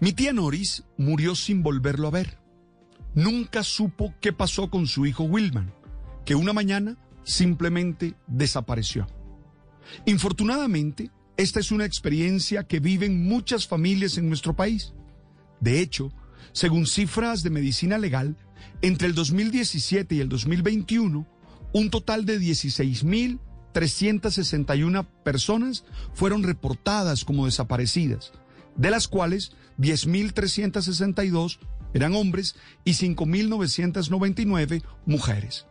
Mi tía Noris murió sin volverlo a ver. Nunca supo qué pasó con su hijo Wilman, que una mañana simplemente desapareció. Infortunadamente, esta es una experiencia que viven muchas familias en nuestro país. De hecho, según cifras de medicina legal, entre el 2017 y el 2021, un total de 16.361 personas fueron reportadas como desaparecidas, de las cuales 10.362 eran hombres y 5.999 mujeres.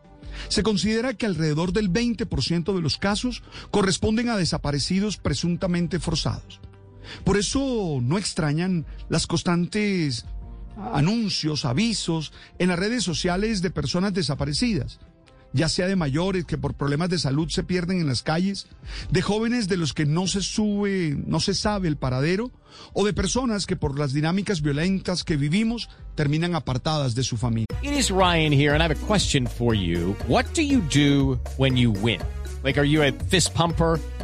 Se considera que alrededor del 20% de los casos corresponden a desaparecidos presuntamente forzados. Por eso no extrañan las constantes anuncios, avisos en las redes sociales de personas desaparecidas, ya sea de mayores que por problemas de salud se pierden en las calles, de jóvenes de los que no se sube, no se sabe el paradero, o de personas que por las dinámicas violentas que vivimos terminan apartadas de su familia. It is Ryan here, and I have a question for you. What do you do when you win? Like, are you a fist pumper?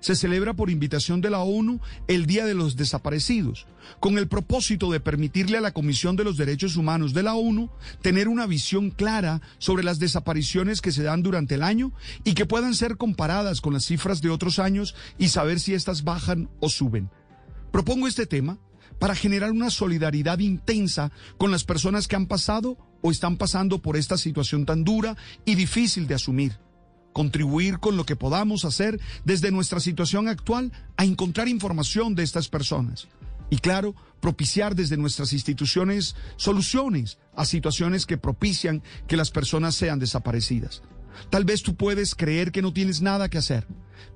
se celebra por invitación de la ONU el Día de los Desaparecidos, con el propósito de permitirle a la Comisión de los Derechos Humanos de la ONU tener una visión clara sobre las desapariciones que se dan durante el año y que puedan ser comparadas con las cifras de otros años y saber si éstas bajan o suben. Propongo este tema para generar una solidaridad intensa con las personas que han pasado o están pasando por esta situación tan dura y difícil de asumir contribuir con lo que podamos hacer desde nuestra situación actual a encontrar información de estas personas. Y claro, propiciar desde nuestras instituciones soluciones a situaciones que propician que las personas sean desaparecidas. Tal vez tú puedes creer que no tienes nada que hacer,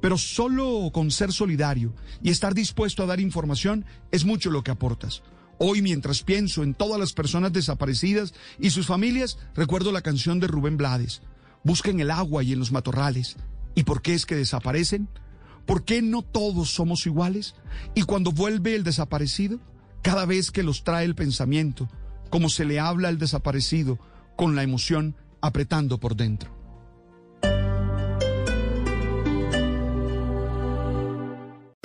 pero solo con ser solidario y estar dispuesto a dar información es mucho lo que aportas. Hoy, mientras pienso en todas las personas desaparecidas y sus familias, recuerdo la canción de Rubén Blades buscan el agua y en los matorrales. ¿Y por qué es que desaparecen? ¿Por qué no todos somos iguales? Y cuando vuelve el desaparecido, cada vez que los trae el pensamiento, como se le habla al desaparecido, con la emoción apretando por dentro.